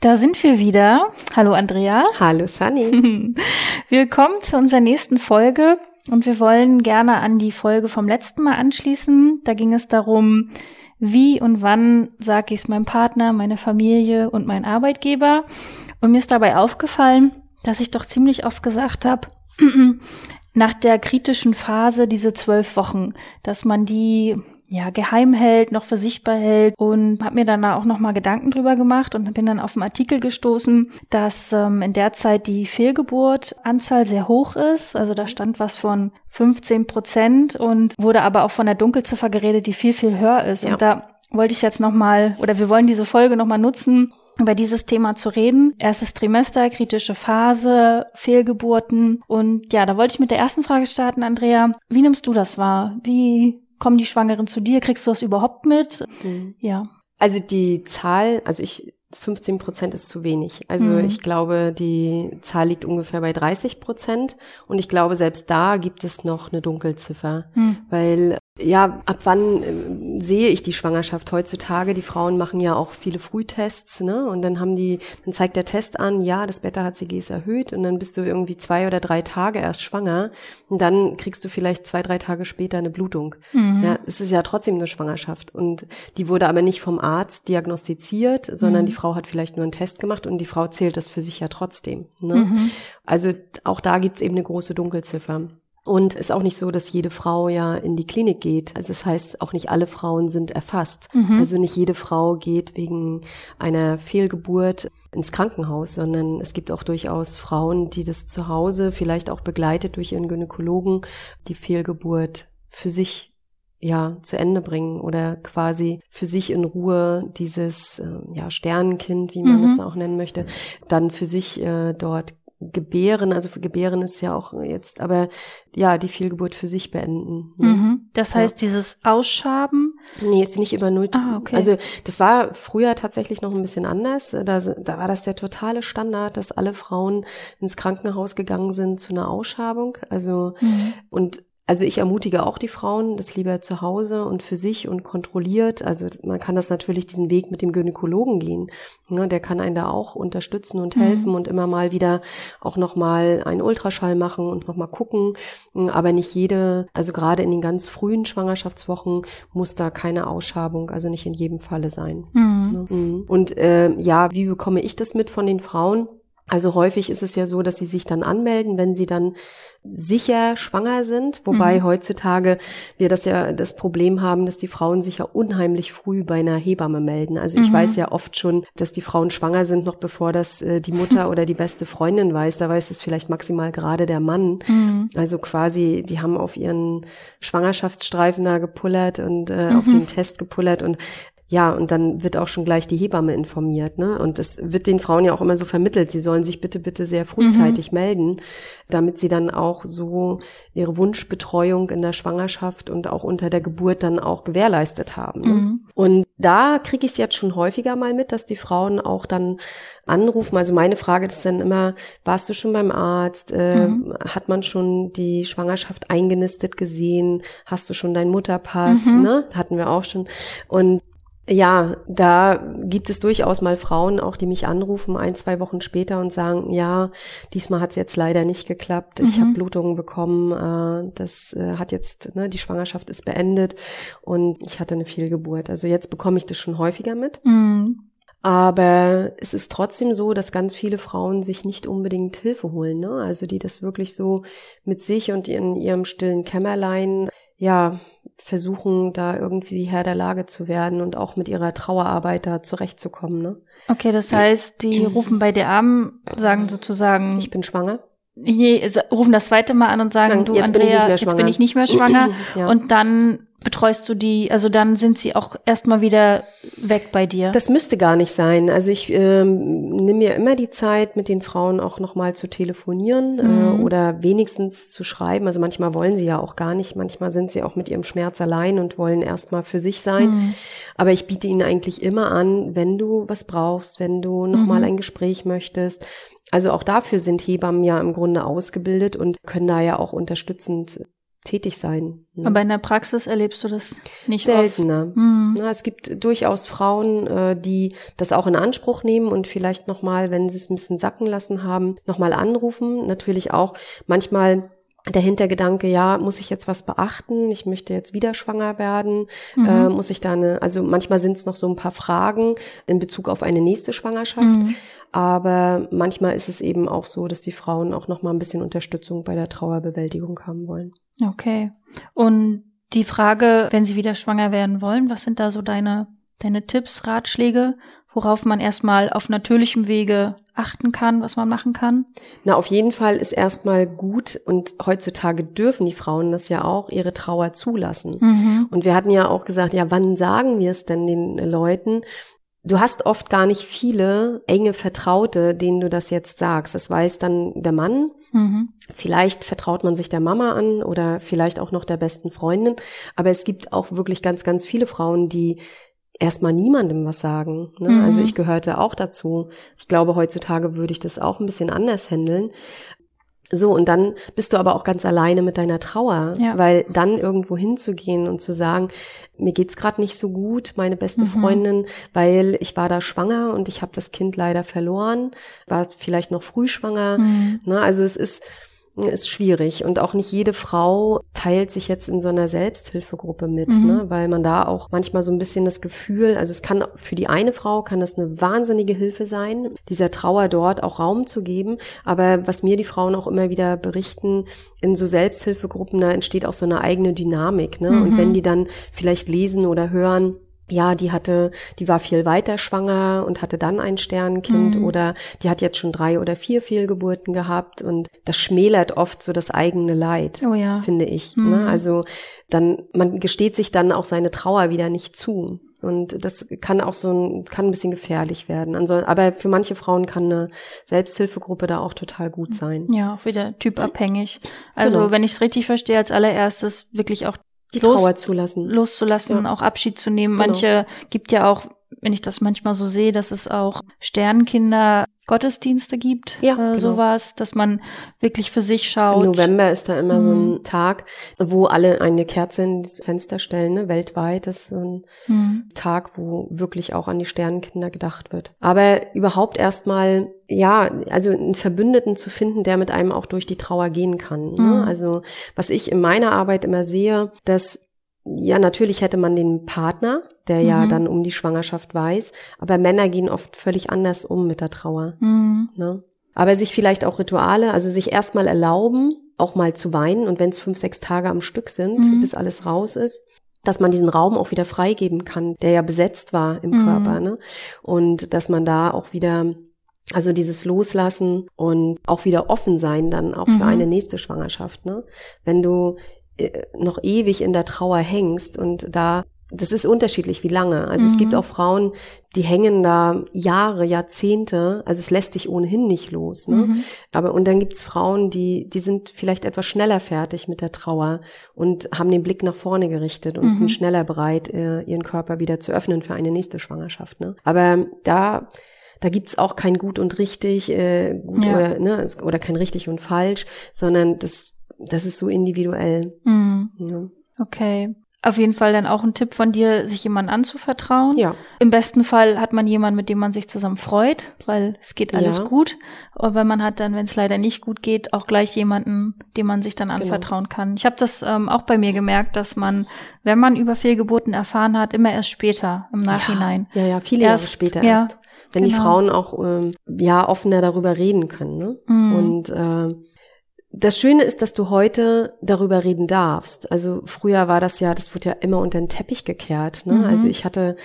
Da sind wir wieder. Hallo Andrea. Hallo Sunny. Willkommen zu unserer nächsten Folge und wir wollen gerne an die Folge vom letzten Mal anschließen. Da ging es darum, wie und wann sage ich es meinem Partner, meiner Familie und meinem Arbeitgeber. Und mir ist dabei aufgefallen, dass ich doch ziemlich oft gesagt habe, nach der kritischen Phase, diese zwölf Wochen, dass man die ja geheim hält, noch für sich behält und habe mir dann auch noch mal Gedanken drüber gemacht und bin dann auf einen Artikel gestoßen, dass ähm, in der Zeit die Fehlgeburtanzahl sehr hoch ist. Also da stand was von 15 Prozent und wurde aber auch von der Dunkelziffer geredet, die viel viel höher ist. Ja. Und da wollte ich jetzt noch mal oder wir wollen diese Folge noch mal nutzen, über dieses Thema zu reden. Erstes Trimester, kritische Phase, Fehlgeburten. Und ja, da wollte ich mit der ersten Frage starten, Andrea. Wie nimmst du das wahr? Wie kommen die Schwangeren zu dir? Kriegst du das überhaupt mit? Ja. Also die Zahl, also ich 15 Prozent ist zu wenig. Also Mhm. ich glaube, die Zahl liegt ungefähr bei 30 Prozent und ich glaube, selbst da gibt es noch eine Dunkelziffer, Hm. weil ja, ab wann ähm, sehe ich die Schwangerschaft heutzutage? Die Frauen machen ja auch viele Frühtests, ne? Und dann haben die, dann zeigt der Test an, ja, das Beta-HCG ist erhöht und dann bist du irgendwie zwei oder drei Tage erst schwanger und dann kriegst du vielleicht zwei, drei Tage später eine Blutung. Mhm. Ja, es ist ja trotzdem eine Schwangerschaft und die wurde aber nicht vom Arzt diagnostiziert, sondern Mhm. die Frau hat vielleicht nur einen Test gemacht und die Frau zählt das für sich ja trotzdem. Ne? Mhm. Also auch da gibt's eben eine große Dunkelziffer. Und ist auch nicht so, dass jede Frau ja in die Klinik geht. Also das heißt, auch nicht alle Frauen sind erfasst. Mhm. Also nicht jede Frau geht wegen einer Fehlgeburt ins Krankenhaus, sondern es gibt auch durchaus Frauen, die das zu Hause, vielleicht auch begleitet durch ihren Gynäkologen, die Fehlgeburt für sich ja zu Ende bringen oder quasi für sich in Ruhe dieses äh, ja Sternenkind, wie man Mhm. es auch nennen möchte, dann für sich äh, dort gebären, also für gebären ist ja auch jetzt, aber ja, die Fehlgeburt für sich beenden. ne? Mhm. Das heißt, dieses Ausschaben. Nee, ist nicht über Null. Ah, okay. Also das war früher tatsächlich noch ein bisschen anders. Da, da war das der totale Standard, dass alle Frauen ins Krankenhaus gegangen sind zu einer Ausschabung. Also Mhm. und also ich ermutige auch die Frauen, das lieber zu Hause und für sich und kontrolliert. Also man kann das natürlich diesen Weg mit dem Gynäkologen gehen. Ne, der kann einen da auch unterstützen und Mhm. helfen und immer mal wieder auch nochmal einen Ultraschall machen und nochmal gucken. Aber nicht jede, also gerade in den ganz frühen Schwangerschaftswochen muss da keine Ausschabung, also nicht in jedem Falle sein. Mhm. Ne? Mhm. Und äh, ja, wie bekomme ich das mit von den Frauen? Also häufig ist es ja so, dass sie sich dann anmelden, wenn sie dann sicher schwanger sind, wobei Mhm. heutzutage wir das ja das Problem haben, dass die Frauen sich ja unheimlich früh bei einer Hebamme melden. Also ich Mhm. weiß ja oft schon, dass die Frauen schwanger sind, noch bevor das äh, die Mutter oder die beste Freundin weiß. Da weiß es vielleicht maximal gerade der Mann. Mhm. Also quasi, die haben auf ihren Schwangerschaftsstreifen da gepullert und äh, auf den Test gepullert und ja, und dann wird auch schon gleich die Hebamme informiert, ne? Und das wird den Frauen ja auch immer so vermittelt. Sie sollen sich bitte, bitte sehr frühzeitig melden, damit sie dann auch so ihre Wunschbetreuung in der Schwangerschaft und auch unter der Geburt dann auch gewährleistet haben. Ne? Mhm. Und da kriege ich es jetzt schon häufiger mal mit, dass die Frauen auch dann anrufen. Also meine Frage ist dann immer, warst du schon beim Arzt? Äh, Mhm. Hat man schon die Schwangerschaft eingenistet gesehen? Hast du schon deinen Mutterpass? Mhm. Ne? Hatten wir auch schon. Und ja, da gibt es durchaus mal Frauen auch, die mich anrufen ein, zwei Wochen später und sagen, ja, diesmal hat es jetzt leider nicht geklappt. Ich Mhm. habe Blutungen bekommen. Äh, das äh, hat jetzt, ne, die Schwangerschaft ist beendet und ich hatte eine Fehlgeburt. Also jetzt bekomme ich das schon häufiger mit. Mhm. Aber es ist trotzdem so, dass ganz viele Frauen sich nicht unbedingt Hilfe holen. Ne? Also die das wirklich so mit sich und in ihrem stillen Kämmerlein, ja, versuchen, da irgendwie Herr der Lage zu werden und auch mit ihrer Trauerarbeit da zurechtzukommen. Ne? Okay, das heißt, die rufen bei dir an, sagen sozusagen, Ich bin schwanger. nee, rufen das zweite Mal an und sagen, Sagen, du jetzt bin Andrea, mehr jetzt bin ich nicht mehr schwanger. Ja. Und dann betreust du die, also dann sind sie auch erstmal wieder weg bei dir. Das müsste gar nicht sein. Also ich ähm, nehme mir immer die Zeit, mit den Frauen auch nochmal zu telefonieren Mhm. äh, oder wenigstens zu schreiben. Also manchmal wollen sie ja auch gar nicht. Manchmal sind sie auch mit ihrem Schmerz allein und wollen erstmal für sich sein. Mhm. Aber ich biete ihnen eigentlich immer an, wenn du was brauchst, wenn du nochmal Mhm. ein Gespräch möchtest. Also auch dafür sind Hebammen ja im Grunde ausgebildet und können da ja auch unterstützend tätig sein. ne? Aber in der Praxis erlebst du das nicht. Seltener. Mhm. Ja, es gibt durchaus Frauen, äh, die das auch in Anspruch nehmen und vielleicht nochmal, wenn sie es ein bisschen sacken lassen haben, nochmal anrufen. Natürlich auch manchmal der Hintergedanke, ja, muss ich jetzt was beachten? Ich möchte jetzt wieder schwanger werden. Mhm. Äh, muss ich da eine, also manchmal sind es noch so ein paar Fragen in Bezug auf eine nächste Schwangerschaft. Mhm. Aber manchmal ist es eben auch so, dass die Frauen auch nochmal ein bisschen Unterstützung bei der Trauerbewältigung haben wollen. Okay. Und die Frage, wenn sie wieder schwanger werden wollen, was sind da so deine, deine Tipps, Ratschläge, worauf man erstmal auf natürlichem Wege achten kann, was man machen kann? Na, auf jeden Fall ist erstmal gut und heutzutage dürfen die Frauen das ja auch, ihre Trauer zulassen. Mhm. Und wir hatten ja auch gesagt, ja, wann sagen wir es denn den äh, Leuten? Du hast oft gar nicht viele enge Vertraute, denen du das jetzt sagst. Das weiß dann der Mann. Mhm. Vielleicht vertraut man sich der Mama an oder vielleicht auch noch der besten Freundin. Aber es gibt auch wirklich ganz, ganz viele Frauen, die erstmal niemandem was sagen. Ne? Mhm. Also ich gehörte auch dazu. Ich glaube, heutzutage würde ich das auch ein bisschen anders handeln. So, und dann bist du aber auch ganz alleine mit deiner Trauer, Ja. weil dann irgendwo hinzugehen und zu sagen, mir geht's gerade nicht so gut, meine beste Mhm. Freundin, weil ich war da schwanger und ich habe das Kind leider verloren, war vielleicht noch früh schwanger. Mhm. Ne? Also es ist ist schwierig und auch nicht jede Frau teilt sich jetzt in so einer Selbsthilfegruppe mit, Mhm. ne? weil man da auch manchmal so ein bisschen das Gefühl, also es kann für die eine Frau kann das eine wahnsinnige Hilfe sein, dieser Trauer dort auch Raum zu geben, aber was mir die Frauen auch immer wieder berichten, in so Selbsthilfegruppen, da entsteht auch so eine eigene Dynamik, ne? Und Mhm. wenn die dann vielleicht lesen oder hören, ja, die hatte, die war viel weiter schwanger und hatte dann ein Sternenkind Mhm. oder die hat jetzt schon drei oder vier Fehlgeburten gehabt und das schmälert oft so das eigene Leid, Oh ja. finde ich. Mhm. Ne? Also dann, man gesteht sich dann auch seine Trauer wieder nicht zu. Und das kann auch so ein, kann ein bisschen gefährlich werden. Also, aber für manche Frauen kann eine Selbsthilfegruppe da auch total gut sein. Ja, auch wieder typabhängig. Also, Genau. wenn ich es richtig verstehe, als allererstes wirklich auch Die Trauer zulassen. loszulassen, Ja. auch Abschied zu nehmen. Genau. Manche gibt ja auch, wenn ich das manchmal so sehe, dass es auch Sternkinder Gottesdienste gibt, Ja, äh, genau. sowas, dass man wirklich für sich Im schaut. November ist da immer so Mhm. ein Tag, wo alle eine Kerze ins Fenster stellen, ne? weltweit. Das ist so ein Mhm. Tag, wo wirklich auch an die Sternenkinder gedacht wird. Aber überhaupt erstmal, ja, also einen Verbündeten zu finden, der mit einem auch durch die Trauer gehen kann. Ne? Mhm. Also was ich in meiner Arbeit immer sehe, dass ja, natürlich hätte man den Partner, der ja Mhm. dann um die Schwangerschaft weiß, aber Männer gehen oft völlig anders um mit der Trauer. Mhm. Ne? Aber sich vielleicht auch Rituale, also sich erstmal erlauben, auch mal zu weinen und wenn es fünf, sechs Tage am Stück sind, Mhm. bis alles raus ist, dass man diesen Raum auch wieder freigeben kann, der ja besetzt war im Mhm. Körper, ne? Und dass man da auch wieder also dieses Loslassen und auch wieder offen sein dann auch Mhm. für eine nächste Schwangerschaft, ne? Wenn du äh, noch ewig in der Trauer hängst und da das ist unterschiedlich, wie lange. Also es Mhm. gibt auch Frauen, die hängen da Jahre, Jahrzehnte. Also es lässt dich ohnehin nicht los. Ne? Mhm. Aber und dann gibt's Frauen, die die sind vielleicht etwas schneller fertig mit der Trauer und haben den Blick nach vorne gerichtet und Mhm. sind schneller bereit, äh, ihren Körper wieder zu öffnen für eine nächste Schwangerschaft. Ne? Aber da da gibt's auch kein gut und richtig äh, gut Ja. oder ne oder kein richtig und falsch, sondern das das ist so individuell. Mhm. Ja. Okay. Auf jeden Fall dann auch ein Tipp von dir, sich jemandem anzuvertrauen. ja. Im besten Fall hat man jemanden, mit dem man sich zusammen freut, weil es geht alles Ja. gut. Aber man hat dann, wenn es leider nicht gut geht, auch gleich jemanden, dem man sich dann Genau. anvertrauen kann. Ich habe das ähm, auch bei mir gemerkt, dass man, wenn man über Fehlgeburten erfahren hat, immer erst später im Nachhinein. Ja, ja, viele Erst- Jahre später ja, erst. Wenn die genau. Frauen auch ähm, ja offener darüber reden können. Ne? Mhm. Und äh, das Schöne ist, dass du heute darüber reden darfst. Also früher war das ja, das wurde ja immer unter den Teppich gekehrt. Ne? Mhm. Also ich hatte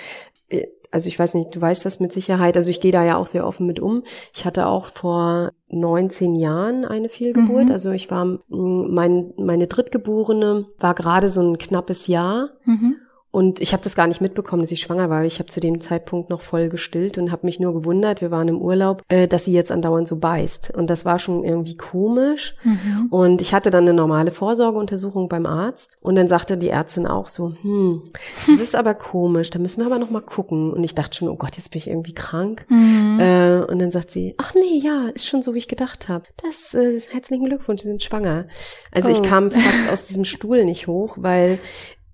äh, also ich weiß nicht, du weißt das mit Sicherheit, also ich gehe da ja auch sehr offen mit um. Ich hatte auch vor 19 Jahren eine Fehlgeburt, Mhm. also ich war, mein, meine Drittgeborene war gerade so ein knappes Jahr Mhm. Und ich habe das gar nicht mitbekommen, dass ich schwanger war. Ich habe zu dem Zeitpunkt noch voll gestillt und habe mich nur gewundert, wir waren im Urlaub, äh, dass sie jetzt andauernd so beißt. Und das war schon irgendwie komisch. Mhm. Und ich hatte dann eine normale Vorsorgeuntersuchung beim Arzt und dann sagte die Ärztin auch so, hm, das ist aber komisch, da müssen wir aber noch mal gucken. Und ich dachte schon, oh Gott, jetzt bin ich irgendwie krank. Mhm. Äh, und dann sagt sie, ach nee, ja, ist schon so, wie ich gedacht habe. Das, äh, herzlichen Glückwunsch, Sie sind schwanger. Also ich Oh. kam fast aus diesem Stuhl nicht hoch, weil,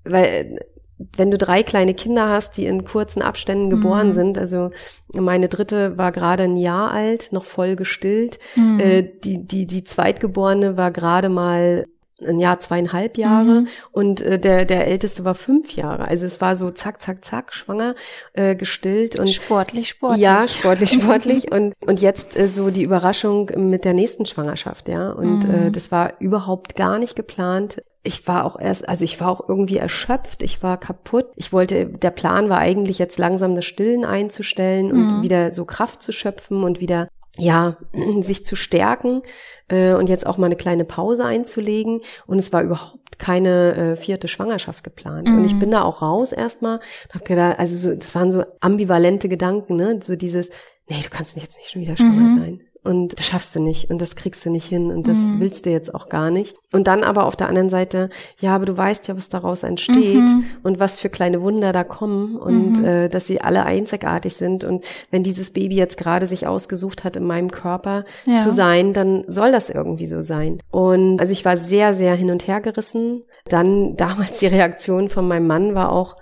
weil wenn du drei kleine Kinder hast, die in kurzen Abständen geboren Mhm. sind, also meine dritte war gerade ein Jahr alt, noch voll gestillt, Mhm. äh, die, die, die Zweitgeborene war gerade mal ein Jahr, zweieinhalb Jahre Mhm. und äh, der, der Älteste war fünf Jahre. Also es war so zack, zack, zack, schwanger, äh, gestillt und sportlich, sportlich. ja, sportlich, sportlich. und, und jetzt äh, so die Überraschung mit der nächsten Schwangerschaft, ja. Und Mhm. äh, das war überhaupt gar nicht geplant. Ich war auch erst, also ich war auch irgendwie erschöpft, ich war kaputt. Ich wollte, der Plan war eigentlich jetzt langsam das Stillen einzustellen und Mhm. wieder so Kraft zu schöpfen und wieder ja, sich zu stärken äh, und jetzt auch mal eine kleine Pause einzulegen. Und es war überhaupt keine äh, vierte Schwangerschaft geplant. Und ich Mhm. bin da auch raus erstmal und hab gedacht, also so, das waren so ambivalente Gedanken, ne? So dieses, nee, du kannst jetzt nicht schon wieder schwanger Mhm. sein. Und das schaffst du nicht und das kriegst du nicht hin und das Mhm. willst du jetzt auch gar nicht. Und dann aber auf der anderen Seite, ja, aber du weißt ja, was daraus entsteht Mhm. und was für kleine Wunder da kommen und Mhm. äh, dass sie alle einzigartig sind. Und wenn dieses Baby jetzt gerade sich ausgesucht hat, in meinem Körper Ja. zu sein, dann soll das irgendwie so sein. Und also ich war sehr, sehr hin und her gerissen. Dann damals die Reaktion von meinem Mann war auch,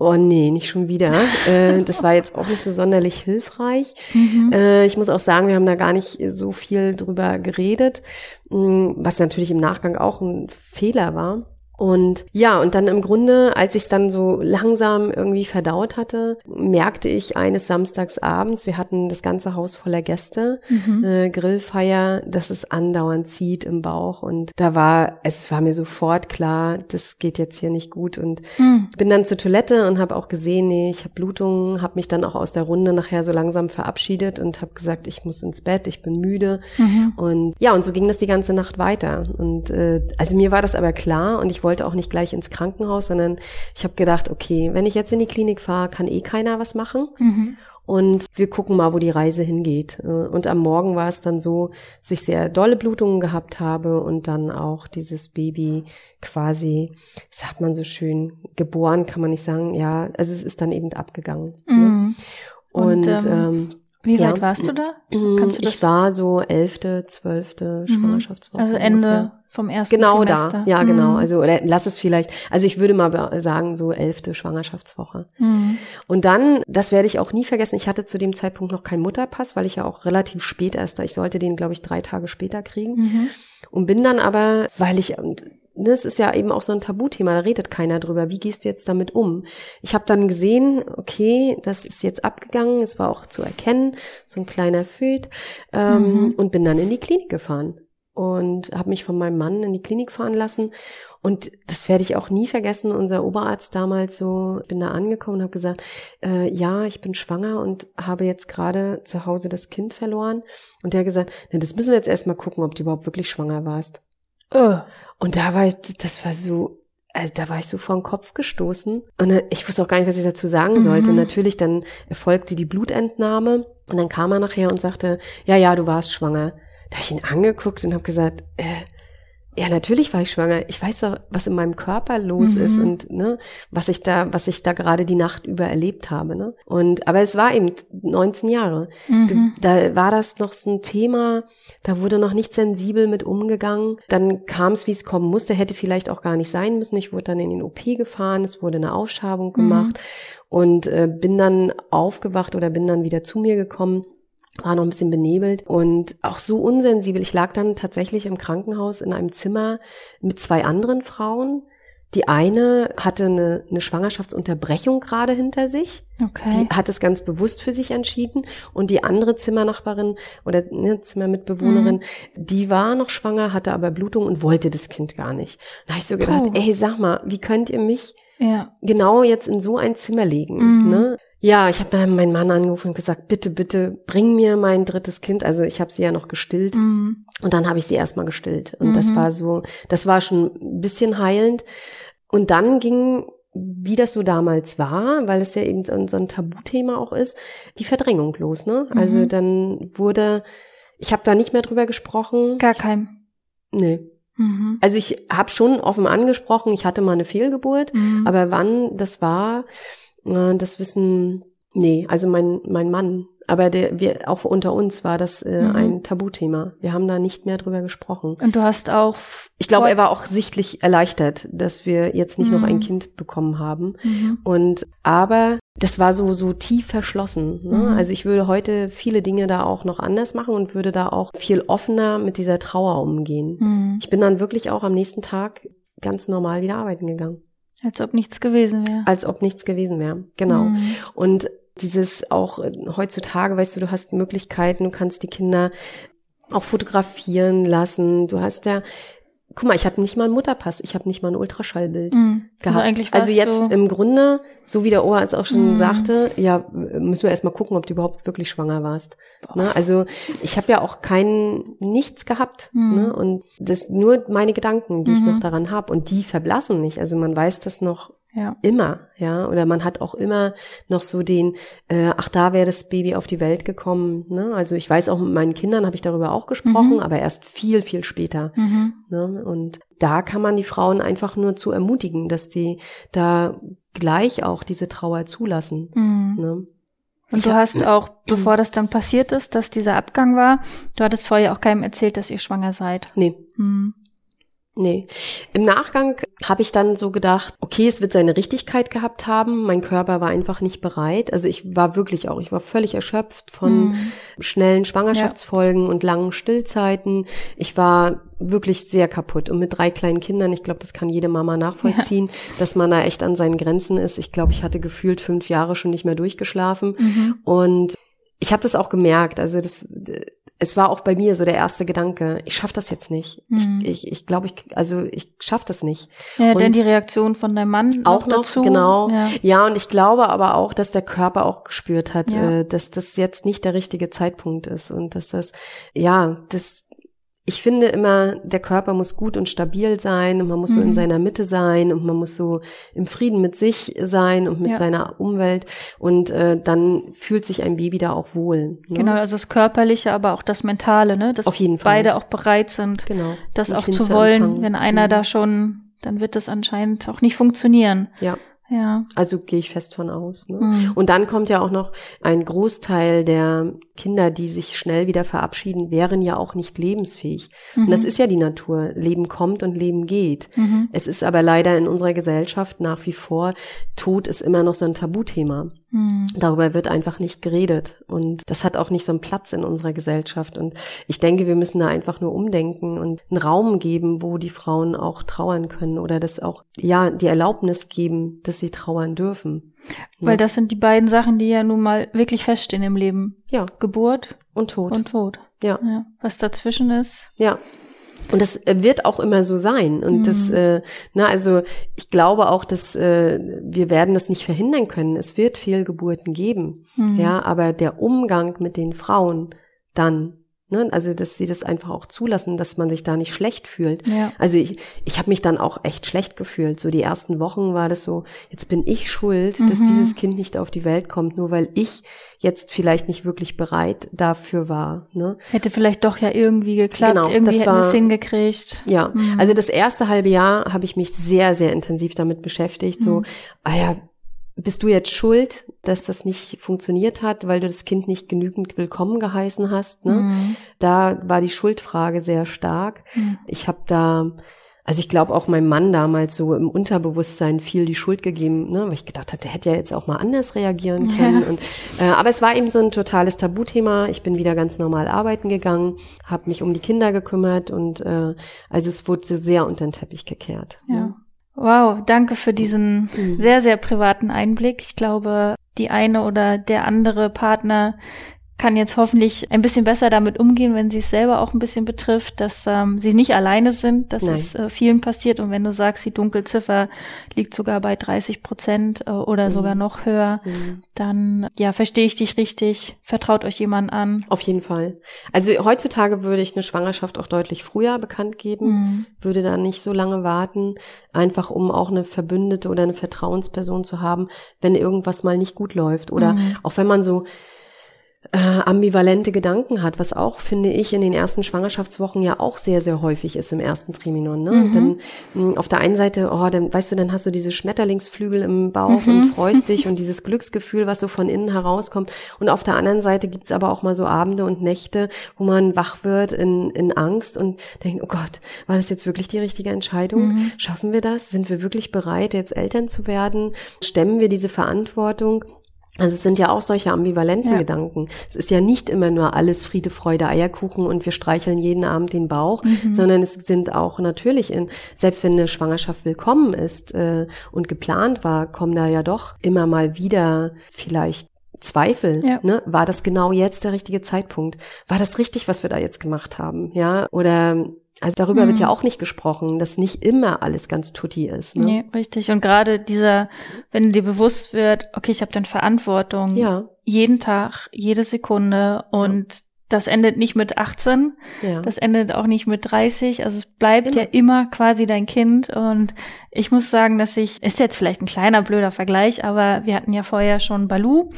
oh nee, nicht schon wieder. äh, das war jetzt auch nicht so sonderlich hilfreich. Mhm. Äh, ich muss auch sagen, wir haben da gar nicht so viel drüber geredet, mh, was natürlich im Nachgang auch ein Fehler war. Und ja, und dann im Grunde, als ich es dann so langsam irgendwie verdaut hatte, merkte ich eines Samstags abends, wir hatten das ganze Haus voller Gäste, Mhm. äh, Grillfeier, dass es andauernd zieht im Bauch. Und da war, es war mir sofort klar, das geht jetzt hier nicht gut. Und Mhm. bin dann zur Toilette und habe auch gesehen, nee, ich habe Blutungen, habe mich dann auch aus der Runde nachher so langsam verabschiedet und habe gesagt, ich muss ins Bett, ich bin müde. Mhm. Und ja, und so ging das die ganze Nacht weiter. Und äh, also mir war das aber klar und ich wollte auch nicht gleich ins Krankenhaus, sondern ich habe gedacht, okay, wenn ich jetzt in die Klinik fahre, kann eh keiner was machen. Mhm. Und wir gucken mal, wo die Reise hingeht. Äh, Und am Morgen war es dann so, dass ich sehr dolle Blutungen gehabt habe und dann auch dieses Baby quasi, sagt man so schön, geboren, kann man nicht sagen. Ja, also es ist dann eben abgegangen. ne? Mhm. Und, Und, ähm, ähm, Wie Ja. weit warst du da? Kannst du das- ich war so elfte, zwölfte Mhm. Schwangerschaftswoche. Also Ende ungefähr. vom ersten Genau Trimester. da, ja genau. Mhm. Also oder lass es vielleicht, also ich würde mal sagen so elfte Schwangerschaftswoche. Mhm. Und dann, das werde ich auch nie vergessen, ich hatte zu dem Zeitpunkt noch keinen Mutterpass, weil ich ja auch relativ spät erst, da ich sollte den, glaube ich, drei Tage später kriegen. Mhm. Und bin dann aber, weil ich, das ist ja eben auch so ein Tabuthema, da redet keiner drüber. Wie gehst du jetzt damit um? Ich habe dann gesehen, okay, das ist jetzt abgegangen, es war auch zu erkennen, so ein kleiner Föt, ähm, Mhm. und bin dann in die Klinik gefahren und habe mich von meinem Mann in die Klinik fahren lassen. Und das werde ich auch nie vergessen. Unser Oberarzt damals so, bin da angekommen und habe gesagt, äh, ja, ich bin schwanger und habe jetzt gerade zu Hause das Kind verloren. Und der hat gesagt, na, das müssen wir jetzt erstmal gucken, ob du überhaupt wirklich schwanger warst. Oh. Und da war ich, das war so, also da war ich so vor den Kopf gestoßen. Und ich wusste auch gar nicht, was ich dazu sagen sollte. Mhm. Natürlich, dann erfolgte die Blutentnahme. Und dann kam er nachher und sagte, ja, ja, du warst schwanger. Da habe ich ihn angeguckt und habe gesagt, äh, ja, natürlich war ich schwanger. Ich weiß doch, was in meinem Körper los Mhm. ist und ne, was ich da, was ich da gerade die Nacht über erlebt habe. Ne? Und aber es war eben 19 Jahre. Mhm. Da war das noch so ein Thema, da wurde noch nicht sensibel mit umgegangen. Dann kam es, wie es kommen musste, hätte vielleicht auch gar nicht sein müssen. Ich wurde dann in den OP gefahren, es wurde eine Ausschabung gemacht und äh, bin dann aufgewacht oder bin dann wieder zu mir gekommen war noch ein bisschen benebelt und auch so unsensibel. Ich lag dann tatsächlich im Krankenhaus in einem Zimmer mit zwei anderen Frauen. Die eine hatte eine, eine Schwangerschaftsunterbrechung gerade hinter sich. Okay. Die hat es ganz bewusst für sich entschieden. Und die andere Zimmernachbarin oder ne, Zimmermitbewohnerin, Mhm. die war noch schwanger, hatte aber Blutung und wollte das Kind gar nicht. Da habe ich so gedacht, Puh. ey, sag mal, wie könnt ihr mich ja. genau jetzt in so ein Zimmer legen? Mhm. Ne? Ja, ich habe dann meinen Mann angerufen und gesagt, bitte, bitte bring mir mein drittes Kind. Also ich habe sie ja noch gestillt Mhm. und dann habe ich sie erstmal gestillt. Und das Mhm. war so, das war schon ein bisschen heilend. Und dann ging, wie das so damals war, weil es ja eben so ein, so ein Tabuthema auch ist, die Verdrängung los. Ne? Also Mhm. dann wurde, ich habe da nicht mehr drüber gesprochen. Gar kein. Nee. Mhm. Also ich habe schon offen angesprochen, ich hatte mal eine Fehlgeburt, Mhm. aber wann das war, äh, das wissen, nee, also mein, mein Mann, aber der, wir, auch unter uns war das äh, Mhm. ein Tabuthema. Wir haben da nicht mehr drüber gesprochen. Und du hast auch. Ich glaube, er war auch sichtlich erleichtert, dass wir jetzt nicht noch Mhm. ein Kind bekommen haben. Mhm. Und aber das war so so tief verschlossen. Ne? Mhm. Also ich würde heute viele Dinge da auch noch anders machen und würde da auch viel offener mit dieser Trauer umgehen. Mhm. Ich bin dann wirklich auch am nächsten Tag ganz normal wieder arbeiten gegangen, Als ob nichts gewesen wäre. als ob nichts gewesen wäre. Genau. Mhm. Und dieses auch äh, heutzutage, weißt du, du hast Möglichkeiten, du kannst die Kinder auch fotografieren lassen. Du hast ja, guck mal, ich hatte nicht mal einen Mutterpass, ich habe nicht mal ein Ultraschallbild. Mhm. Gehabt. Also eigentlich also jetzt im Grunde, so wie der Oberarzt auch schon Mhm. sagte, ja, müssen wir erstmal gucken, ob du überhaupt wirklich schwanger warst. Ne? Also ich habe ja auch kein nichts gehabt. Mhm. Ne? Und das nur meine Gedanken, die ich Mhm. noch daran habe. Und die verblassen nicht. Also man weiß das noch ja. immer, ja. Oder man hat auch immer noch so den, äh, ach, da wäre das Baby auf die Welt gekommen. Ne? Also ich weiß auch, mit meinen Kindern habe ich darüber auch gesprochen, Mhm. aber erst viel, viel später. Mhm. Ne? Und da kann man die Frauen einfach nur zu ermutigen, dass die da gleich auch diese Trauer zulassen. Mhm. Ne? Und du hast auch, bevor das dann passiert ist, dass dieser Abgang war, du hattest vorher auch keinem erzählt, dass ihr schwanger seid. Nee, Mhm. nee. Im Nachgang habe ich dann so gedacht, okay, es wird seine Richtigkeit gehabt haben. Mein Körper war einfach nicht bereit. Also ich war wirklich auch, ich war völlig erschöpft von Mhm. schnellen Schwangerschaftsfolgen und langen Stillzeiten. Ich war wirklich sehr kaputt. Und mit drei kleinen Kindern, ich glaube, das kann jede Mama nachvollziehen, dass man da echt an seinen Grenzen ist. Ich glaube, ich hatte gefühlt fünf Jahre schon nicht mehr durchgeschlafen. Mhm. Und ich habe das auch gemerkt. Also das, es war auch bei mir so der erste Gedanke. Ich schaff das jetzt nicht. Mhm. Ich, ich, ich glaube, ich, also ich schaff das nicht. Ja, Und denn die Reaktion von deinem Mann auch noch, dazu. genau. Ja. Ja. und ich glaube aber auch, dass der Körper auch gespürt hat, Ja. äh, dass das jetzt nicht der richtige Zeitpunkt ist und dass das, ja, das, ich finde immer, der Körper muss gut und stabil sein und man muss so in Mhm. seiner Mitte sein und man muss so im Frieden mit sich sein und mit Ja. seiner Umwelt und äh, dann fühlt sich ein Baby da auch wohl. Ne? Genau, also das Körperliche, aber auch das Mentale, ne? Dass Auf jeden Fall. beide auch bereit sind, Genau. das Ein auch Kind zu wollen. empfangen. Wenn einer Mhm. da schon, dann wird das anscheinend auch nicht funktionieren. Ja, Ja. also gehe ich fest von aus. Ne? Mhm. Und dann kommt ja auch noch ein Großteil der Kinder, die sich schnell wieder verabschieden, wären ja auch nicht lebensfähig. Und das ist ja die Natur. Leben kommt und Leben geht. Mhm. Es ist aber leider in unserer Gesellschaft nach wie vor, Tod ist immer noch so ein Tabuthema. Mhm. Darüber wird einfach nicht geredet. Und das hat auch nicht so einen Platz in unserer Gesellschaft. Und ich denke, wir müssen da einfach nur umdenken und einen Raum geben, wo die Frauen auch trauern können oder das auch, ja, die Erlaubnis geben, dass sie trauern dürfen. Weil das sind die beiden Sachen, die ja nun mal wirklich feststehen im Leben. Ja, Geburt und Tod. und Tod. ja. Ja. Was dazwischen ist. Ja. Und das äh, wird auch immer so sein. Und Mhm. das, äh, na, also ich glaube auch, dass äh, wir werden das nicht verhindern können. Es wird Fehlgeburten geben. Mhm. Ja, aber der Umgang mit den Frauen dann, ne, also dass sie das einfach auch zulassen, dass man sich da nicht schlecht fühlt. Ja. Also ich, ich habe mich dann auch echt schlecht gefühlt. So die ersten Wochen war das so, jetzt bin ich schuld, dass Mhm. dieses Kind nicht auf die Welt kommt, nur weil ich jetzt vielleicht nicht wirklich bereit dafür war. Ne? Hätte vielleicht doch ja irgendwie geklappt. Genau, irgendwie das hätten wir es hingekriegt. Ja, Mhm. also das erste halbe Jahr habe ich mich sehr, sehr intensiv damit beschäftigt. So, Mhm. ah ja, bist du jetzt schuld, dass das nicht funktioniert hat, weil du das Kind nicht genügend willkommen geheißen hast? Ne? Mhm. Da war die Schuldfrage sehr stark. Mhm. Ich habe da, also ich glaube auch meinem Mann damals so im Unterbewusstsein viel die Schuld gegeben, ne? weil ich gedacht habe, der hätte ja jetzt auch mal anders reagieren können. Ja. Und, äh, aber es war eben so ein totales Tabuthema. Ich bin wieder ganz normal arbeiten gegangen, habe mich um die Kinder gekümmert und äh, also es wurde so sehr unter den Teppich gekehrt. Ja. Ne? Wow, danke für diesen Mhm. sehr, sehr privaten Einblick. Ich glaube, die eine oder der andere Partner, kann jetzt hoffentlich ein bisschen besser damit umgehen, wenn sie es selber auch ein bisschen betrifft, dass ähm, sie nicht alleine sind, dass Nein. es äh, vielen passiert. Und wenn du sagst, die Dunkelziffer liegt sogar bei 30 Prozent äh, oder Mhm. sogar noch höher, Mhm. dann ja, verstehe ich dich richtig. Vertraut euch jemand an. Auf jeden Fall. Also heutzutage würde ich eine Schwangerschaft auch deutlich früher bekannt geben, Mhm. würde da nicht so lange warten, einfach um auch eine Verbündete oder eine Vertrauensperson zu haben, wenn irgendwas mal nicht gut läuft oder Mhm. auch wenn man so äh, ambivalente Gedanken hat, was auch, finde ich, in den ersten Schwangerschaftswochen ja auch sehr, sehr häufig ist im ersten Triminon. Ne? Mhm. Dann mh, auf der einen Seite, oh, dann weißt du, dann hast du diese Schmetterlingsflügel im Bauch Mhm. und freust dich und dieses Glücksgefühl, was so von innen herauskommt. Und auf der anderen Seite gibt's aber auch mal so Abende und Nächte, wo man wach wird in, in Angst und denkt, oh Gott, war das jetzt wirklich die richtige Entscheidung? Mhm. Schaffen wir das? Sind wir wirklich bereit, jetzt Eltern zu werden? Stemmen wir diese Verantwortung? Also es sind ja auch solche ambivalenten Ja. Gedanken. Es ist ja nicht immer nur alles Friede, Freude, Eierkuchen und wir streicheln jeden Abend den Bauch, Mhm. sondern es sind auch natürlich in, selbst wenn eine Schwangerschaft willkommen ist äh, und geplant war, kommen da ja doch immer mal wieder vielleicht Zweifel. Ja. Ne? War das genau jetzt der richtige Zeitpunkt? War das richtig, was wir da jetzt gemacht haben? Ja, oder also darüber Mhm. wird ja auch nicht gesprochen, dass nicht immer alles ganz tutti ist. Ne? Nee, richtig. Und gerade dieser, wenn dir bewusst wird, okay, ich habe dann Verantwortung Ja, jeden Tag, jede Sekunde und das endet nicht mit 18, ja. das endet auch nicht mit 30, also es bleibt Immer. ja immer quasi dein Kind und ich muss sagen, dass ich, ist jetzt vielleicht ein kleiner blöder Vergleich, aber wir hatten ja vorher schon Balu,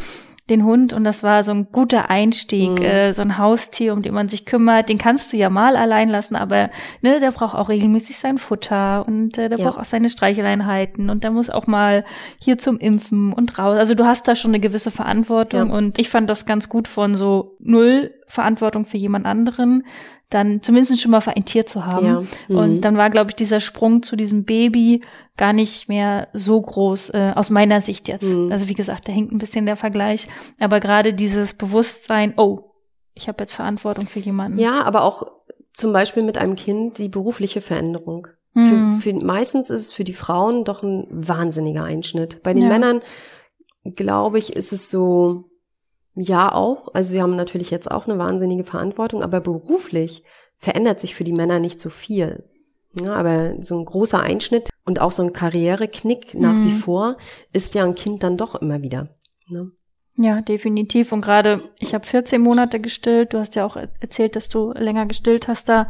den Hund und das war so ein guter Einstieg, Mhm. äh, so ein Haustier, um den man sich kümmert, den kannst du ja mal allein lassen, aber ne, der braucht auch regelmäßig sein Futter und äh, der Ja. braucht auch seine Streicheleinheiten und der muss auch mal hier zum Impfen und raus. Also du hast da schon eine gewisse Verantwortung Ja. und ich fand das ganz gut von so null Verantwortung für jemand anderen, dann zumindest schon mal für ein Tier zu haben. Ja. Mhm. Und dann war, glaube ich, dieser Sprung zu diesem Baby gar nicht mehr so groß, äh, aus meiner Sicht jetzt. Mhm. Also wie gesagt, da hinkt ein bisschen der Vergleich. Aber gerade dieses Bewusstsein, oh, ich habe jetzt Verantwortung für jemanden. Ja, aber auch zum Beispiel mit einem Kind die berufliche Veränderung. Mhm. Für, für, meistens ist es für die Frauen doch ein wahnsinniger Einschnitt. Bei den Ja. Männern, glaube ich, ist es so, ja auch. Also sie haben natürlich jetzt auch eine wahnsinnige Verantwortung, aber beruflich verändert sich für die Männer nicht so viel. Ja, aber so ein großer Einschnitt und auch so ein Karriereknick nach Mhm. wie vor ist ja ein Kind dann doch immer wieder. Ne? Ja, definitiv. Und gerade, ich habe 14 Monate gestillt. Du hast ja auch er- erzählt, dass du länger gestillt hast da.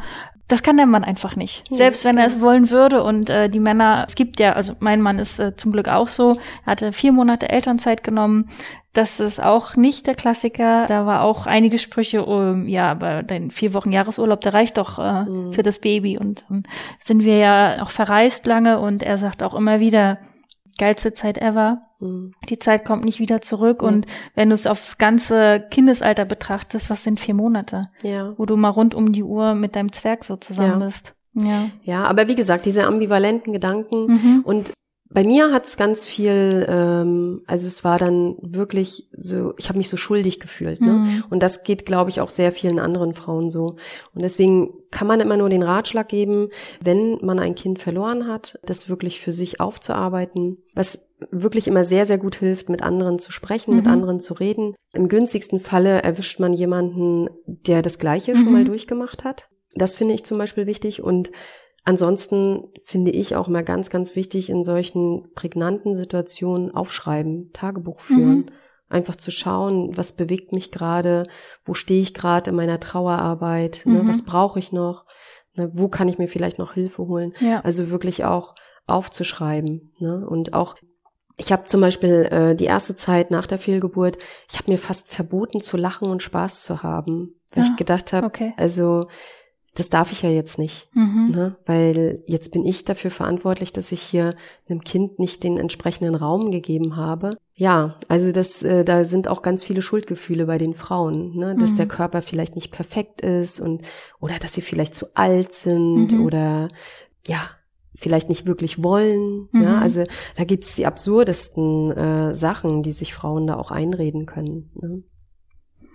Das kann der Mann einfach nicht. Nee, Selbst wenn er es wollen würde. Und äh, die Männer, es gibt ja, also mein Mann ist äh, zum Glück auch so. Er hatte vier Monate Elternzeit genommen. Das ist auch nicht der Klassiker. Da war auch einige Sprüche, ähm, ja, aber dein vier Wochen Jahresurlaub, der reicht doch äh, Mhm. für das Baby. Und dann sind wir ja auch verreist lange und er sagt auch immer wieder, geilste Zeit ever. Mhm. Die Zeit kommt nicht wieder zurück. Ja. Und wenn du es aufs ganze Kindesalter betrachtest, was sind vier Monate, Ja. wo du mal rund um die Uhr mit deinem Zwerg so zusammen Ja. bist? Ja. Ja, aber wie gesagt, diese ambivalenten Gedanken Mhm. und bei mir hat es ganz viel, ähm, also es war dann wirklich so, ich habe mich so schuldig gefühlt. Ne? Mhm. Und das geht, glaube ich, auch sehr vielen anderen Frauen so. Und deswegen kann man immer nur den Ratschlag geben, wenn man ein Kind verloren hat, das wirklich für sich aufzuarbeiten, was wirklich immer sehr, sehr gut hilft, mit anderen zu sprechen, mit Mhm. anderen zu reden. Im günstigsten Falle erwischt man jemanden, der das Gleiche Mhm. schon mal durchgemacht hat. Das finde ich zum Beispiel wichtig. Und ansonsten finde ich auch mal ganz, ganz wichtig, in solchen prägnanten Situationen aufschreiben, Tagebuch führen. Mhm. Einfach zu schauen, was bewegt mich gerade, wo stehe ich gerade in meiner Trauerarbeit, ne, Mhm. was brauche ich noch, ne, wo kann ich mir vielleicht noch Hilfe holen. Ja. Also wirklich auch aufzuschreiben. Ne? Und auch, ich habe zum Beispiel äh, die erste Zeit nach der Fehlgeburt, ich habe mir fast verboten zu lachen und Spaß zu haben, weil Ah, ich gedacht habe, okay. also das darf ich ja jetzt nicht. Mhm. Ne? Weil jetzt bin ich dafür verantwortlich, dass ich hier einem Kind nicht den entsprechenden Raum gegeben habe. Ja, also das, äh, da sind auch ganz viele Schuldgefühle bei den Frauen, ne? dass Mhm. der Körper vielleicht nicht perfekt ist und oder dass sie vielleicht zu alt sind Mhm. oder ja vielleicht nicht wirklich wollen. Mhm. Ja, also da gibt's die absurdesten äh, Sachen, die sich Frauen da auch einreden können. Ne?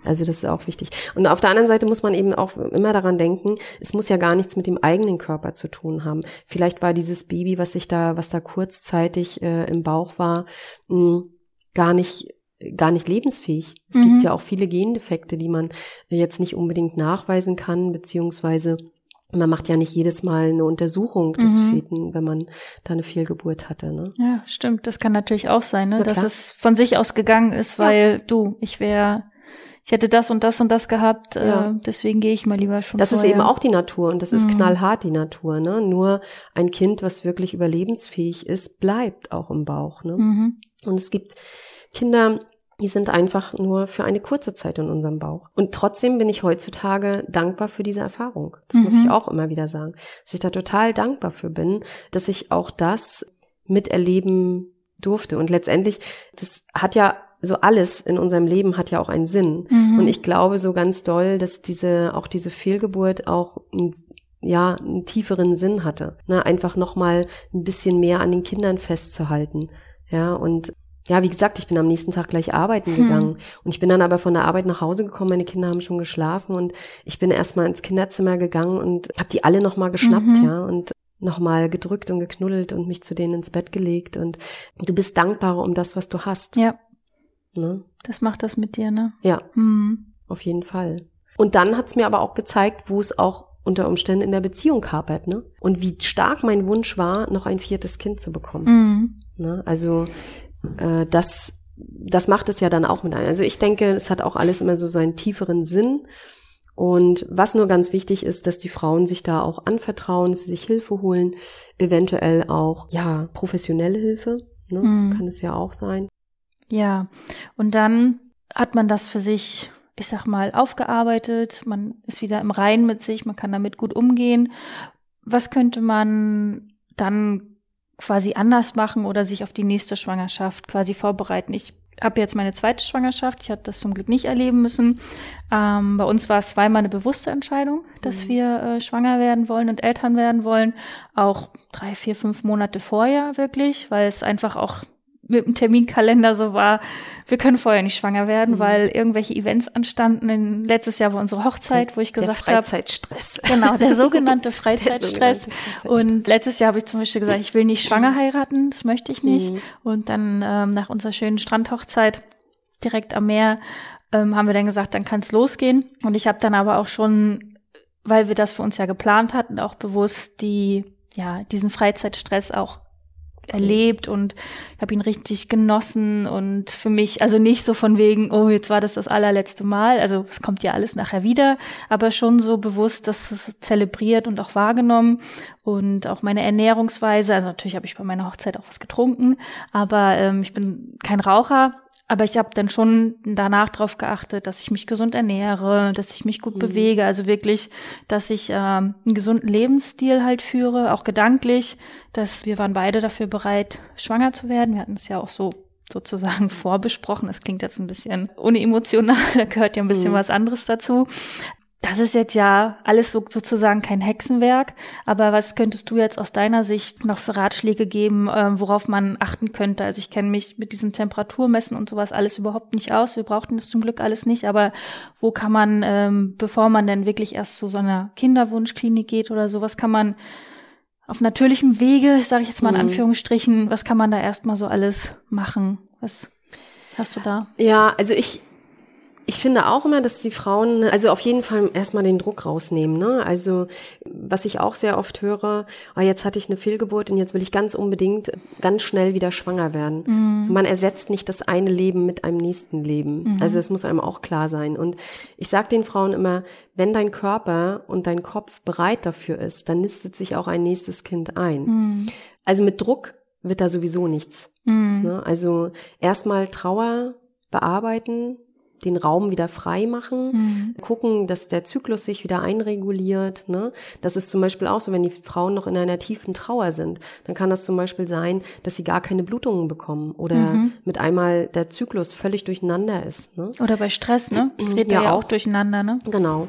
Also das ist auch wichtig. Und auf der anderen Seite muss man eben auch immer daran denken, es muss ja gar nichts mit dem eigenen Körper zu tun haben. Vielleicht war dieses Baby, was sich da, was da kurzzeitig äh, im Bauch war, mh, gar nicht gar nicht lebensfähig. Es Mhm. gibt ja auch viele Gendefekte, die man jetzt nicht unbedingt nachweisen kann, beziehungsweise man macht ja nicht jedes Mal eine Untersuchung des Mhm. Feten, wenn man da eine Fehlgeburt hatte. Ne? Ja, stimmt. Das kann natürlich auch sein, ne? Dass es von sich aus gegangen ist, Ja. weil du, ich wäre, ich hätte das und das und das gehabt, Ja. äh, deswegen gehe ich mal lieber schon Das ist vorher. eben auch die Natur und das ist Mhm. knallhart die Natur. Ne? Nur ein Kind, was wirklich überlebensfähig ist, bleibt auch im Bauch. Ne? Mhm. Und es gibt Kinder, die sind einfach nur für eine kurze Zeit in unserem Bauch. Und trotzdem bin ich heutzutage dankbar für diese Erfahrung. Das muss Mhm. ich auch immer wieder sagen. Dass ich da total dankbar für bin, dass ich auch das miterleben durfte. Und letztendlich, das hat ja so alles in unserem Leben hat ja auch einen Sinn. Mhm. Und ich glaube so ganz doll, dass diese, auch diese Fehlgeburt auch ein, ja, einen tieferen Sinn hatte. Ne? Einfach nochmal ein bisschen mehr an den Kindern festzuhalten. Ja, und ja, wie gesagt, ich bin am nächsten Tag gleich arbeiten Hm. gegangen. Und ich bin dann aber von der Arbeit nach Hause gekommen, meine Kinder haben schon geschlafen und ich bin erstmal ins Kinderzimmer gegangen und habe die alle nochmal geschnappt, Mhm. ja, und nochmal gedrückt und geknuddelt und mich zu denen ins Bett gelegt. Und du bist dankbarer um das, was du hast. ja, Ne? das macht das mit dir, ne? Ja, Mhm. auf jeden Fall. Und dann hat's mir aber auch gezeigt, wo es auch unter Umständen in der Beziehung hapert, ne? Und wie stark mein Wunsch war, noch ein viertes Kind zu bekommen. Mhm. Ne? Also äh, das, das macht es ja dann auch mit einem. Also ich denke, es hat auch alles immer so seinen tieferen Sinn. Und was nur ganz wichtig ist, dass die Frauen sich da auch anvertrauen, dass sie sich Hilfe holen, eventuell auch, ja, professionelle Hilfe, ne? Mhm. kann es ja auch sein. Ja, und dann hat man das für sich, ich sag mal, aufgearbeitet, man ist wieder im Reinen mit sich, man kann damit gut umgehen. Was könnte man dann quasi anders machen oder sich auf die nächste Schwangerschaft quasi vorbereiten? Ich habe jetzt meine zweite Schwangerschaft, ich hatte das zum Glück nicht erleben müssen. Ähm, bei uns war es zweimal eine bewusste Entscheidung, dass Mhm. wir äh, schwanger werden wollen und Eltern werden wollen. Auch drei, vier, fünf Monate vorher wirklich, weil es einfach auch mit dem Terminkalender so war, wir können vorher nicht schwanger werden, Mhm. weil irgendwelche Events anstanden. In, letztes Jahr war unsere Hochzeit, wo ich gesagt der habe, Freizeitstress. genau, der sogenannte Freizeitstress. sogenannte Freizeitstress. Und letztes Jahr habe ich zum Beispiel gesagt, ich will nicht schwanger heiraten, das möchte ich nicht. Mhm. Und dann ähm, nach unserer schönen Strandhochzeit direkt am Meer ähm, haben wir dann gesagt, dann kann es losgehen. Und ich habe dann aber auch schon, weil wir das für uns ja geplant hatten, auch bewusst die, ja, diesen Freizeitstress auch erlebt und ich habe ihn richtig genossen und für mich, also nicht so von wegen, oh, jetzt war das das allerletzte Mal, also es kommt ja alles nachher wieder, aber schon so bewusst, dass es zelebriert und auch wahrgenommen und auch meine Ernährungsweise, also natürlich habe ich bei meiner Hochzeit auch was getrunken, aber ähm, ich bin kein Raucher, aber ich habe dann schon danach darauf geachtet, dass ich mich gesund ernähre, dass ich mich gut Mhm. bewege, also wirklich, dass ich ähm, einen gesunden Lebensstil halt führe, auch gedanklich, dass wir waren beide dafür bereit, schwanger zu werden. Wir hatten es ja auch so sozusagen vorbesprochen. Das klingt jetzt ein bisschen unemotional, da gehört ja ein bisschen Mhm. was anderes dazu. Das ist jetzt ja alles so, sozusagen kein Hexenwerk, aber was könntest du jetzt aus deiner Sicht noch für Ratschläge geben, ähm, worauf man achten könnte? Also ich kenne mich mit diesen Temperaturmessen und sowas alles überhaupt nicht aus. Wir brauchten das zum Glück alles nicht, aber wo kann man, ähm, bevor man denn wirklich erst zu so einer Kinderwunschklinik geht oder sowas, kann man auf natürlichem Wege, sage ich jetzt mal in Mhm. Anführungsstrichen, was kann man da erstmal so alles machen? Was hast du da? Ja, also ich, ich finde auch immer, dass die Frauen, also auf jeden Fall erstmal den Druck rausnehmen. Ne? Also was ich auch sehr oft höre, oh, jetzt hatte ich eine Fehlgeburt und jetzt will ich ganz unbedingt ganz schnell wieder schwanger werden. Mhm. Man ersetzt nicht das eine Leben mit einem nächsten Leben. Also es muss einem auch klar sein. Und ich sage den Frauen immer, wenn dein Körper und dein Kopf bereit dafür ist, dann nistet sich auch ein nächstes Kind ein. Mhm. Also mit Druck wird da sowieso nichts. Mhm. Ne? Also erstmal Trauer bearbeiten, den Raum wieder frei machen, Mhm. gucken, dass der Zyklus sich wieder einreguliert. Ne? Das ist zum Beispiel auch so, wenn die Frauen noch in einer tiefen Trauer sind, dann kann das zum Beispiel sein, dass sie gar keine Blutungen bekommen oder Mhm. mit einmal der Zyklus völlig durcheinander ist. Ne? Oder bei Stress, ne? Redet Ja, ja, auch durcheinander, ne? Genau.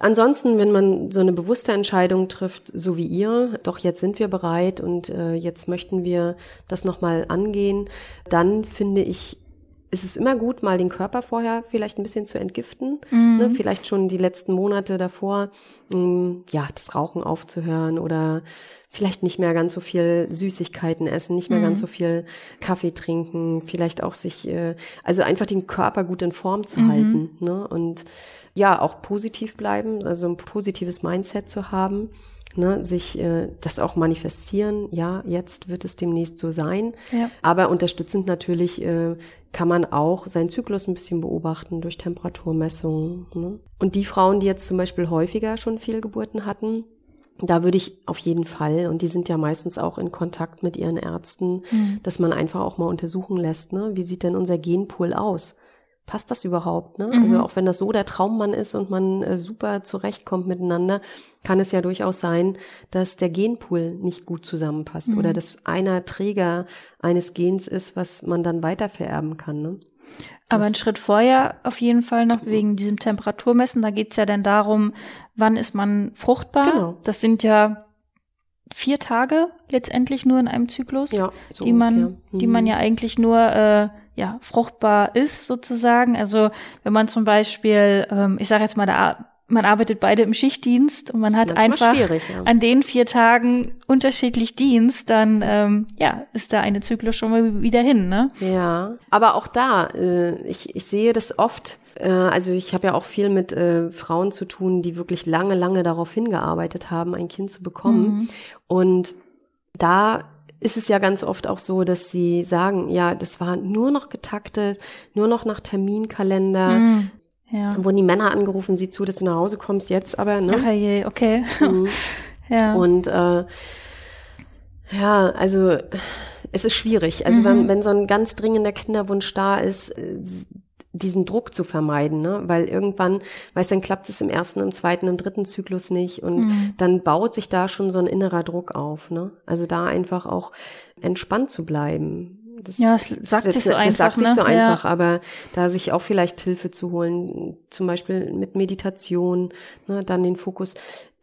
Ansonsten, wenn man so eine bewusste Entscheidung trifft, so wie ihr, doch jetzt sind wir bereit und äh, jetzt möchten wir das nochmal angehen, dann finde ich ist es immer gut, mal den Körper vorher vielleicht ein bisschen zu entgiften. Mhm. Ne? Vielleicht schon die letzten Monate davor, mh, ja, das Rauchen aufzuhören oder vielleicht nicht mehr ganz so viel Süßigkeiten essen, nicht mehr Mhm. ganz so viel Kaffee trinken, vielleicht auch sich, äh, also einfach den Körper gut in Form zu Mhm. halten. Ne? Und ja, auch positiv bleiben, also ein positives Mindset zu haben. Ne, sich äh, das auch manifestieren, ja, jetzt wird es demnächst so sein. Ja. Aber unterstützend natürlich äh, kann man auch seinen Zyklus ein bisschen beobachten durch Temperaturmessungen. Ne? Und die Frauen, die jetzt zum Beispiel häufiger schon Fehlgeburten hatten, da würde ich auf jeden Fall, und die sind ja meistens auch in Kontakt mit ihren Ärzten, dass man einfach auch mal untersuchen lässt, ne? wie sieht denn unser Genpool aus? Passt das überhaupt? Ne? Also auch wenn das so der Traummann ist und man äh, super zurechtkommt miteinander, kann es ja durchaus sein, dass der Genpool nicht gut zusammenpasst oder dass einer Träger eines Gens ist, was man dann weitervererben kann. Ne? Aber ein Schritt vorher auf jeden Fall noch wegen diesem Temperaturmessen. Da geht's ja dann darum, wann ist man fruchtbar. Genau. Das sind ja vier Tage letztendlich nur in einem Zyklus, Ja, so die man, ungefähr. die Mhm. man ja eigentlich nur äh, ja fruchtbar ist sozusagen. Also wenn man zum Beispiel, ähm, ich sage jetzt mal, da, man arbeitet beide im Schichtdienst und man hat einfach ja. an den vier Tagen unterschiedlich Dienst, dann ähm, ja ist da eine Zyklus schon mal wieder hin, ne? Ja, aber auch da, äh, ich, ich sehe das oft, äh, also ich habe ja auch viel mit äh, Frauen zu tun, die wirklich lange, lange darauf hingearbeitet haben, ein Kind zu bekommen. Und da ist es ja ganz oft auch so, dass sie sagen, ja, das war nur noch getaktet, nur noch nach Terminkalender. Mhm. Ja. Dann wurden die Männer angerufen, sieh zu, dass du nach Hause kommst jetzt, aber ne? Ach je, okay. Mhm. ja. Und äh, ja, also es ist schwierig. Also wenn, wenn so ein ganz dringender Kinderwunsch da ist, äh, diesen Druck zu vermeiden, ne? Weil irgendwann, weißt du, dann klappt es im ersten, im zweiten, im dritten Zyklus nicht und dann baut sich da schon so ein innerer Druck auf, ne? Also da einfach auch entspannt zu bleiben. Das, Ja, es sagt das, sich so das einfach, sagt sich ne? so Ja. einfach, aber da sich auch vielleicht Hilfe zu holen, zum Beispiel mit Meditation, ne, dann den Fokus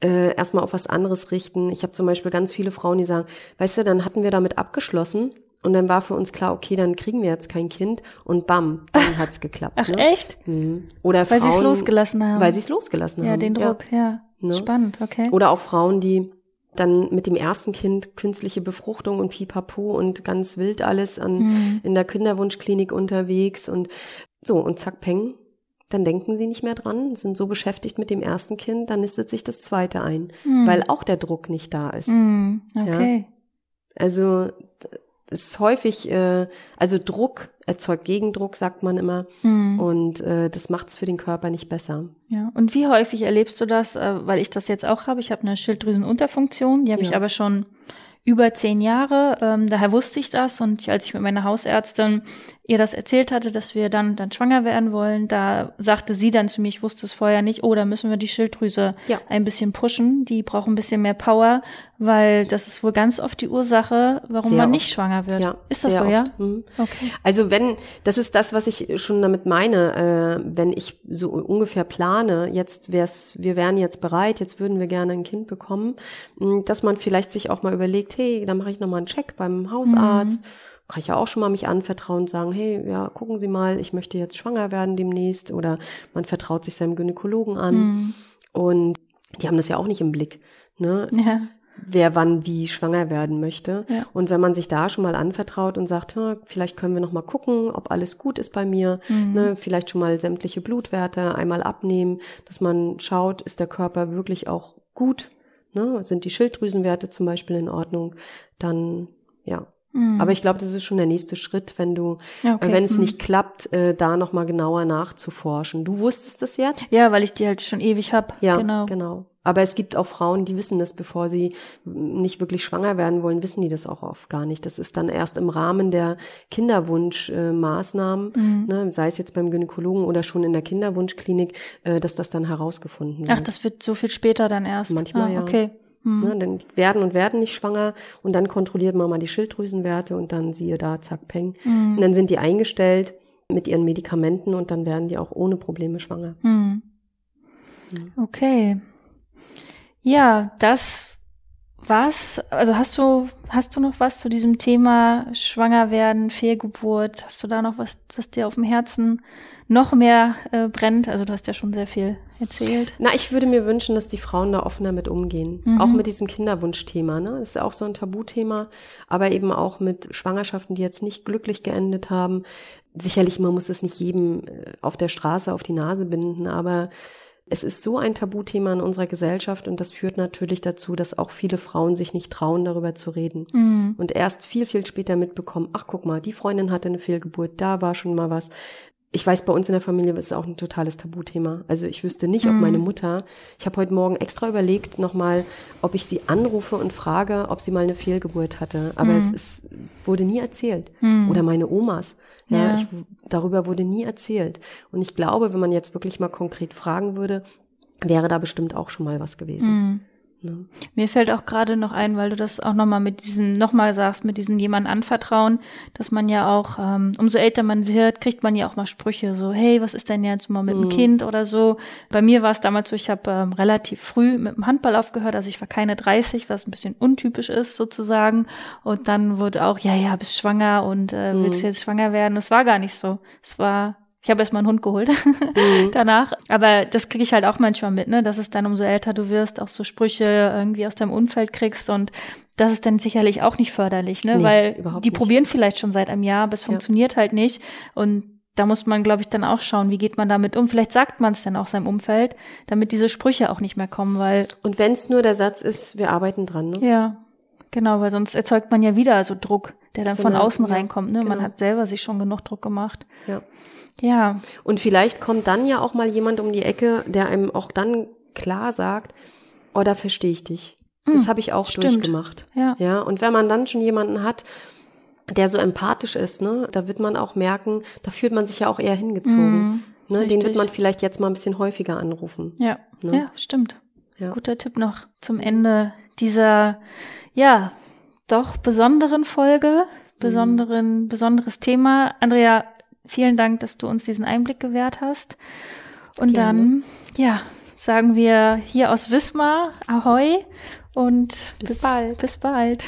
äh, erstmal auf was anderes richten. Ich habe zum Beispiel ganz viele Frauen, die sagen, weißt du, dann hatten wir damit abgeschlossen und dann war für uns klar, okay, dann kriegen wir jetzt kein Kind und bam, dann hat's geklappt. Ach ne? echt? Mhm. Oder Weil sie es losgelassen haben. Weil sie es losgelassen ja, haben. den Druck, ja. Ne? Spannend, okay. Oder auch Frauen, die dann mit dem ersten Kind künstliche Befruchtung und Pipapo und ganz wild alles an Mhm. in der Kinderwunschklinik unterwegs und so und zack peng, dann denken sie nicht mehr dran, sind so beschäftigt mit dem ersten Kind, dann nistet sich das zweite ein, weil auch der Druck nicht da ist. Mhm. Okay. Also es ist häufig, äh, also Druck erzeugt Gegendruck, sagt man immer, Mhm. und äh, das macht es für den Körper nicht besser. Ja. Und wie häufig erlebst du das, äh, weil ich das jetzt auch habe? Ich habe eine Schilddrüsenunterfunktion, die habe ich Ja. aber schon über zehn Jahre. Ähm, daher wusste ich das und als ich mit meiner Hausärztin ihr das erzählt hatte, dass wir dann dann schwanger werden wollen, da sagte sie dann zu mir, ich wusste es vorher nicht, oh, da müssen wir die Schilddrüse Ja. ein bisschen pushen. Die braucht ein bisschen mehr Power, weil das ist wohl ganz oft die Ursache, warum Sehr man oft. nicht schwanger wird. Ja, ist das so, ja? oft. Mhm. Okay. Also wenn, das ist das, was ich schon damit meine, äh, wenn ich so ungefähr plane, jetzt wär's, wir wären jetzt bereit, jetzt würden wir gerne ein Kind bekommen, mh, dass man vielleicht sich auch mal überlegt, hey, dann mache ich nochmal einen Check beim Hausarzt. Kann ich ja auch schon mal mich anvertrauen und sagen, hey, ja, gucken Sie mal, ich möchte jetzt schwanger werden demnächst. Oder man vertraut sich seinem Gynäkologen an. Mhm. Und die haben das ja auch nicht im Blick. Ne? Ja. wer wann wie schwanger werden möchte. Ja. Und wenn man sich da schon mal anvertraut und sagt, "Ha, vielleicht können wir noch mal gucken, ob alles gut ist bei mir, Mhm. ne, vielleicht schon mal sämtliche Blutwerte einmal abnehmen, dass man schaut, ist der Körper wirklich auch gut, ne, sind die Schilddrüsenwerte zum Beispiel in Ordnung, dann ja. Mhm. Aber ich glaube, das ist schon der nächste Schritt, wenn du, Ja, okay. äh, wenn es Mhm. nicht klappt, äh, da noch mal genauer nachzuforschen. Du wusstest das jetzt? Ja, weil ich die halt schon ewig hab. Ja, genau. genau. Aber es gibt auch Frauen, die wissen das, bevor sie nicht wirklich schwanger werden wollen, wissen die das auch oft gar nicht. Das ist dann erst im Rahmen der Kinderwunschmaßnahmen, Mhm. ne, sei es jetzt beim Gynäkologen oder schon in der Kinderwunschklinik, äh, dass das dann herausgefunden wird. Ach, das wird so viel später dann erst. Manchmal, ah, ja. Okay. Hm. Ne, dann werden und werden nicht schwanger und dann kontrolliert man mal die Schilddrüsenwerte und dann siehe da, zack, peng. Mhm. Und dann sind die eingestellt mit ihren Medikamenten und dann werden die auch ohne Probleme schwanger. Hm. Okay. Ja, das Was, also hast du, hast du noch was zu diesem Thema Schwanger werden, Fehlgeburt? Hast du da noch was, was dir auf dem Herzen noch mehr äh, brennt? Also du hast ja schon sehr viel erzählt. Na, ich würde mir wünschen, dass die Frauen da offener mit umgehen. Mhm. Auch mit diesem Kinderwunschthema. Ne? Das ist ja auch so ein Tabuthema, aber eben auch mit Schwangerschaften, die jetzt nicht glücklich geendet haben. Sicherlich, man muss es nicht jedem äh, auf der Straße auf die Nase binden, aber es ist so ein Tabuthema in unserer Gesellschaft und das führt natürlich dazu, dass auch viele Frauen sich nicht trauen, darüber zu reden. Mhm. Und erst viel, viel später mitbekommen, ach guck mal, die Freundin hatte eine Fehlgeburt, da war schon mal was. Ich weiß, bei uns in der Familie ist es auch ein totales Tabuthema. Also ich wüsste nicht, ob Mhm. meine Mutter, ich habe heute Morgen extra überlegt nochmal, ob ich sie anrufe und frage, ob sie mal eine Fehlgeburt hatte. Aber Mhm. es ist, wurde nie erzählt. Mhm. Oder meine Omas. Ja, Ja. Ich, darüber wurde nie erzählt. Und ich glaube, wenn man jetzt wirklich mal konkret fragen würde, wäre da bestimmt auch schon mal was gewesen. Mhm. Ne? Mir fällt auch gerade noch ein, weil du das auch nochmal mit diesem, nochmal sagst, mit diesem jemandem anvertrauen, dass man ja auch, ähm, umso älter man wird, kriegt man ja auch mal Sprüche so, hey, was ist denn jetzt mal mit dem Mhm. Kind oder so. Bei mir war es damals so, ich habe ähm, relativ früh mit dem Handball aufgehört, also ich war keine 30, was ein bisschen untypisch ist sozusagen. Und dann wurde auch, ja, ja, bist schwanger und äh, Mhm. willst jetzt schwanger werden. Es war gar nicht so. Es war ich habe erstmal einen Hund geholt Mhm. danach. Aber das kriege ich halt auch manchmal mit, ne? Dass es dann, umso älter du wirst, auch so Sprüche irgendwie aus deinem Umfeld kriegst und das ist dann sicherlich auch nicht förderlich, ne? Nee, Weil die nicht. probieren vielleicht schon seit einem Jahr, aber es Ja. funktioniert halt nicht. Und da muss man, glaube ich, dann auch schauen, wie geht man damit um. Vielleicht sagt man es dann auch seinem Umfeld, damit diese Sprüche auch nicht mehr kommen, weil Und wenn es nur der Satz ist, wir arbeiten dran, ne? ja, genau, weil sonst erzeugt man ja wieder so Druck, der dann So von eine- außen ja, reinkommt. Ne? Man genau. hat selber sich schon genug Druck gemacht. Ja. Ja, Und vielleicht kommt dann ja auch mal jemand um die Ecke, der einem auch dann klar sagt, oh, da verstehe ich dich. Das Hm, habe ich auch stimmt. durchgemacht. ja. Ja, und wenn man dann schon jemanden hat, der so empathisch ist, ne, da wird man auch merken, da fühlt man sich ja auch eher hingezogen. Mhm, ne, den wird man vielleicht jetzt mal ein bisschen häufiger anrufen. Ja, Ne? ja, stimmt. Ja. Guter Tipp noch zum Ende dieser, ja, doch besonderen Folge, besonderen, besonderes Thema. Andrea, vielen Dank, dass du uns diesen Einblick gewährt hast. Und Gerne. dann, ja, sagen wir hier aus Wismar, Ahoi und Bis bald. Bis bald.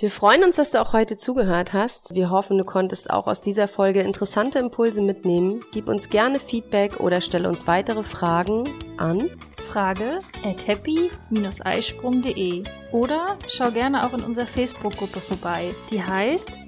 Wir freuen uns, dass du auch heute zugehört hast. Wir hoffen, du konntest auch aus dieser Folge interessante Impulse mitnehmen. Gib uns gerne Feedback oder stelle uns weitere Fragen an Frage at happy-eisprung.de oder schau gerne auch in unserer Facebook-Gruppe vorbei. Die heißt